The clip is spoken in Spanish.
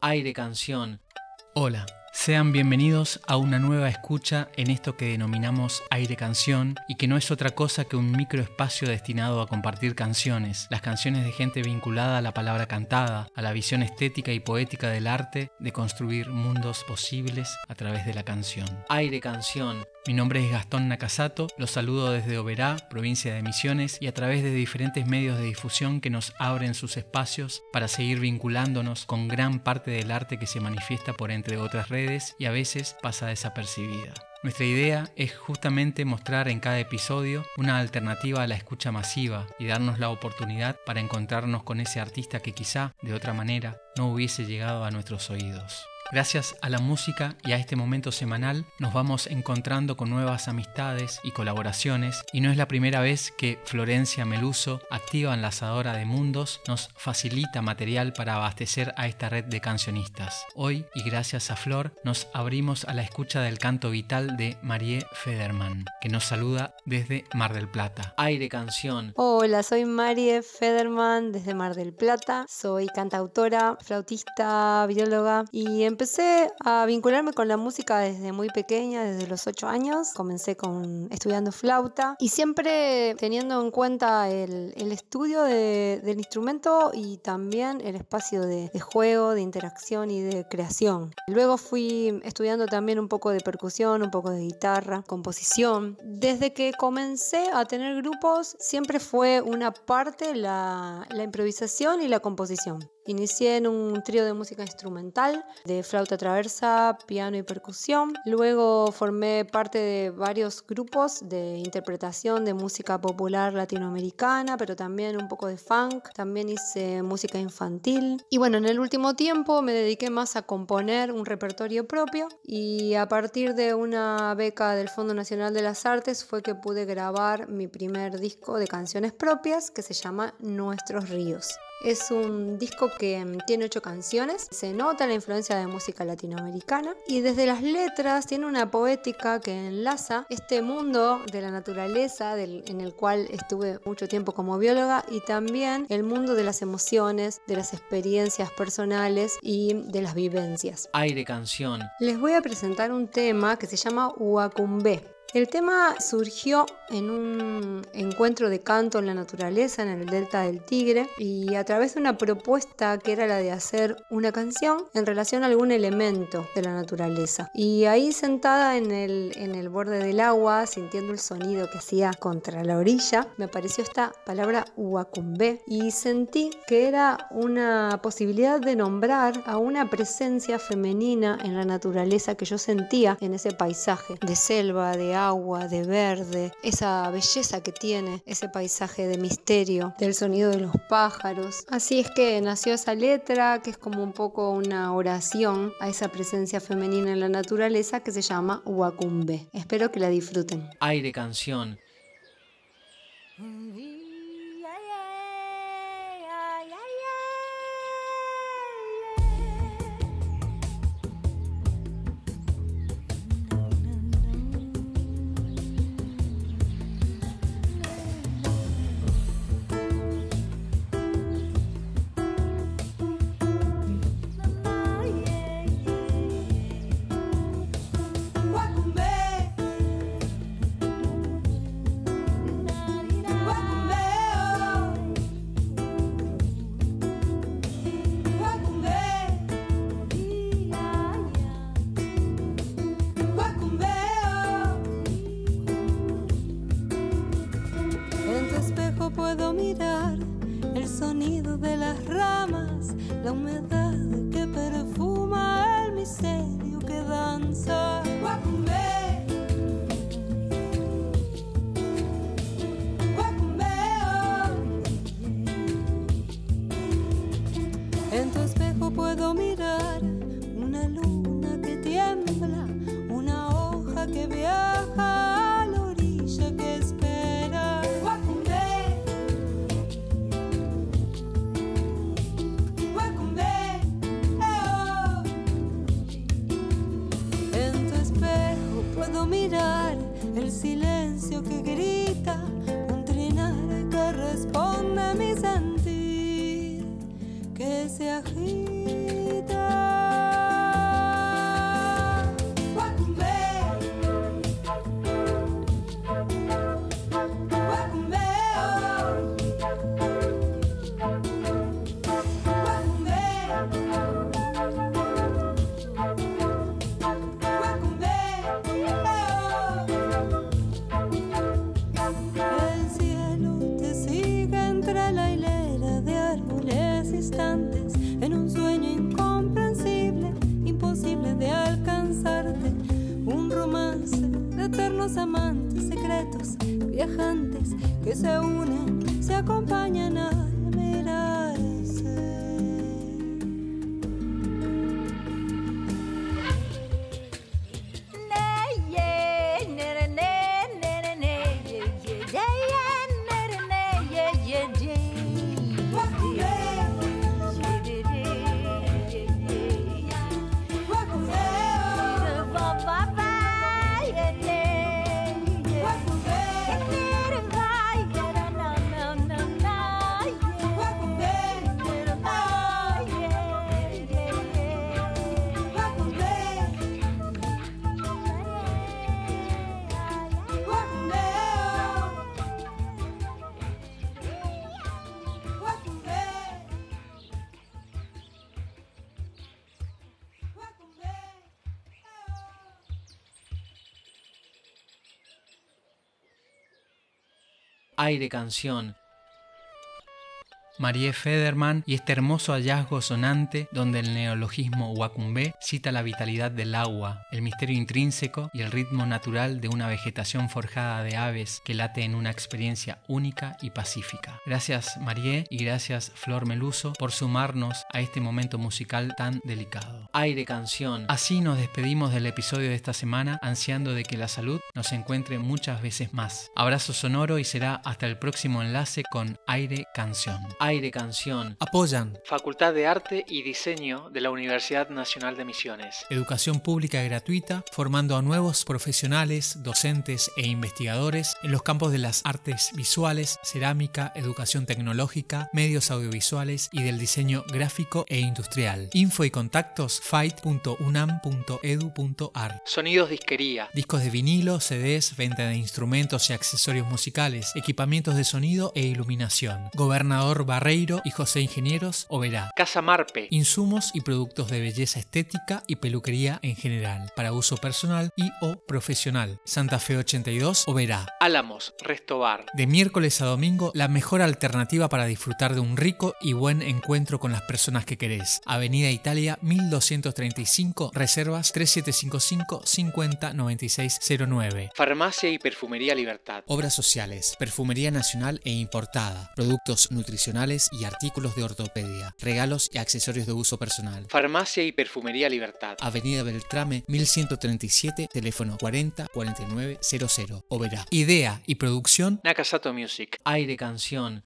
Aire Canción. Hola, sean bienvenidos a una nueva escucha en esto que denominamos aire canción y que no es otra cosa que un microespacio destinado a compartir canciones, las canciones de gente vinculada a la palabra cantada, a la visión estética y poética del arte de construir mundos posibles a través de la canción. Aire Canción. Mi nombre es Gastón Nakasato, los saludo desde Oberá, provincia de Misiones, y a través de diferentes medios de difusión que nos abren sus espacios para seguir vinculándonos con gran parte del arte que se manifiesta por entre otras redes y a veces pasa desapercibida. Nuestra idea es justamente mostrar en cada episodio una alternativa a la escucha masiva y darnos la oportunidad para encontrarnos con ese artista que quizá, de otra manera, no hubiese llegado a nuestros oídos. Gracias a la música y a este momento semanal nos vamos encontrando con nuevas amistades y colaboraciones y no es la primera vez que Florencia Meluso, activa enlazadora de mundos, nos facilita material para abastecer a esta red de cancionistas. Hoy, y gracias a Flor, nos abrimos a la escucha del canto vital de Marie Federman, que nos saluda desde Mar del Plata. Aire Canción. Hola, soy Marie Federman desde Mar del Plata, soy cantautora, flautista, bióloga y en empecé a vincularme con la música desde muy pequeña, desde los 8 años. Comencé con estudiando flauta y siempre teniendo en cuenta el, estudio del instrumento y también el espacio de, juego, de interacción y de creación. Luego fui estudiando también un poco de percusión, un poco de guitarra, composición. Desde que comencé a tener grupos, siempre fue una parte la, la improvisación y la composición. Inicié en un trío de música instrumental, de flauta traversa, piano y percusión. Luego formé parte de varios grupos de interpretación de música popular latinoamericana, pero también un poco de funk. También hice música infantil. Y bueno, en el último tiempo me dediqué más a componer un repertorio propio y a partir de una beca del Fondo Nacional de las Artes fue que pude grabar mi primer disco de canciones propias que se llama Nuestros Ríos. Es un disco que mm, tiene ocho canciones, se nota la influencia de música latinoamericana y desde las letras tiene una poética que enlaza este mundo de la naturaleza en el cual estuve mucho tiempo como bióloga y también el mundo de las emociones, de las experiencias personales y de las vivencias. Aire canción. Les voy a presentar un tema que se llama Huacumbe. El tema surgió en un encuentro de canto en la naturaleza en el delta del Tigre y a través de una propuesta que era la de hacer una canción en relación a algún elemento de la naturaleza. Y ahí sentada en el, en el borde del agua, sintiendo el sonido que hacía contra la orilla, me apareció esta palabra huacumbe y sentí que era una posibilidad de nombrar a una presencia femenina en la naturaleza que yo sentía en ese paisaje de selva, de agua, de verde, esa belleza que tiene ese paisaje de misterio, del sonido de los pájaros. Así es que nació esa letra, que es como un poco una oración a esa presencia femenina en la naturaleza que se llama Huacumbe. Espero que la disfruten. Aire canción. la humedad que perfuma el misterio que danza. Guacumé. Guacumé. Oh. En tu espejo puedo mirar una luna que tiembla, una hoja que viaja. Mi sentir que se agita. Amantes secretos, viajantes que se unen, se acompañan al Aire canción. Marie Federman y este hermoso hallazgo sonante donde el neologismo Wacumbé cita la vitalidad del agua, el misterio intrínseco y el ritmo natural de una vegetación forjada de aves que late en una experiencia única y pacífica. Gracias Marie y gracias Flor Meluso por sumarnos a este momento musical tan delicado. Aire canción. Así nos despedimos del episodio de esta semana ansiando de que la salud nos encuentre muchas veces más. Abrazo sonoro y será hasta el próximo enlace con Aire Canción. Aire canción. Apoyan Facultad de Arte y Diseño de la Universidad Nacional de Misiones. Educación pública gratuita, formando a nuevos profesionales, docentes e investigadores en los campos de las artes visuales, cerámica, educación tecnológica, medios audiovisuales y del diseño gráfico e industrial. Info y contactos fight.unam.edu.ar. Sonidos disquería, discos de vinilo, CDs, venta de instrumentos y accesorios musicales, equipamientos de sonido e iluminación. Gobernador Barreiro y José Ingenieros, Oberá. Casa Marpe, insumos y productos de belleza estética y peluquería en general, para uso personal y o profesional. Santa Fe 82, Oberá. Álamos, Resto Bar. De miércoles a domingo, la mejor alternativa para disfrutar de un rico y buen encuentro con las personas que querés. Avenida Italia 1235, reservas 3755 50 9609. Farmacia y Perfumería Libertad. Obras sociales, perfumería nacional e importada, productos nutricionales y artículos de ortopedia, regalos y accesorios de uso personal. Farmacia y Perfumería Libertad. Avenida Beltrame 1137, teléfono 40 49 00. Oberá. Idea y producción Nakasato Music. Aire canción.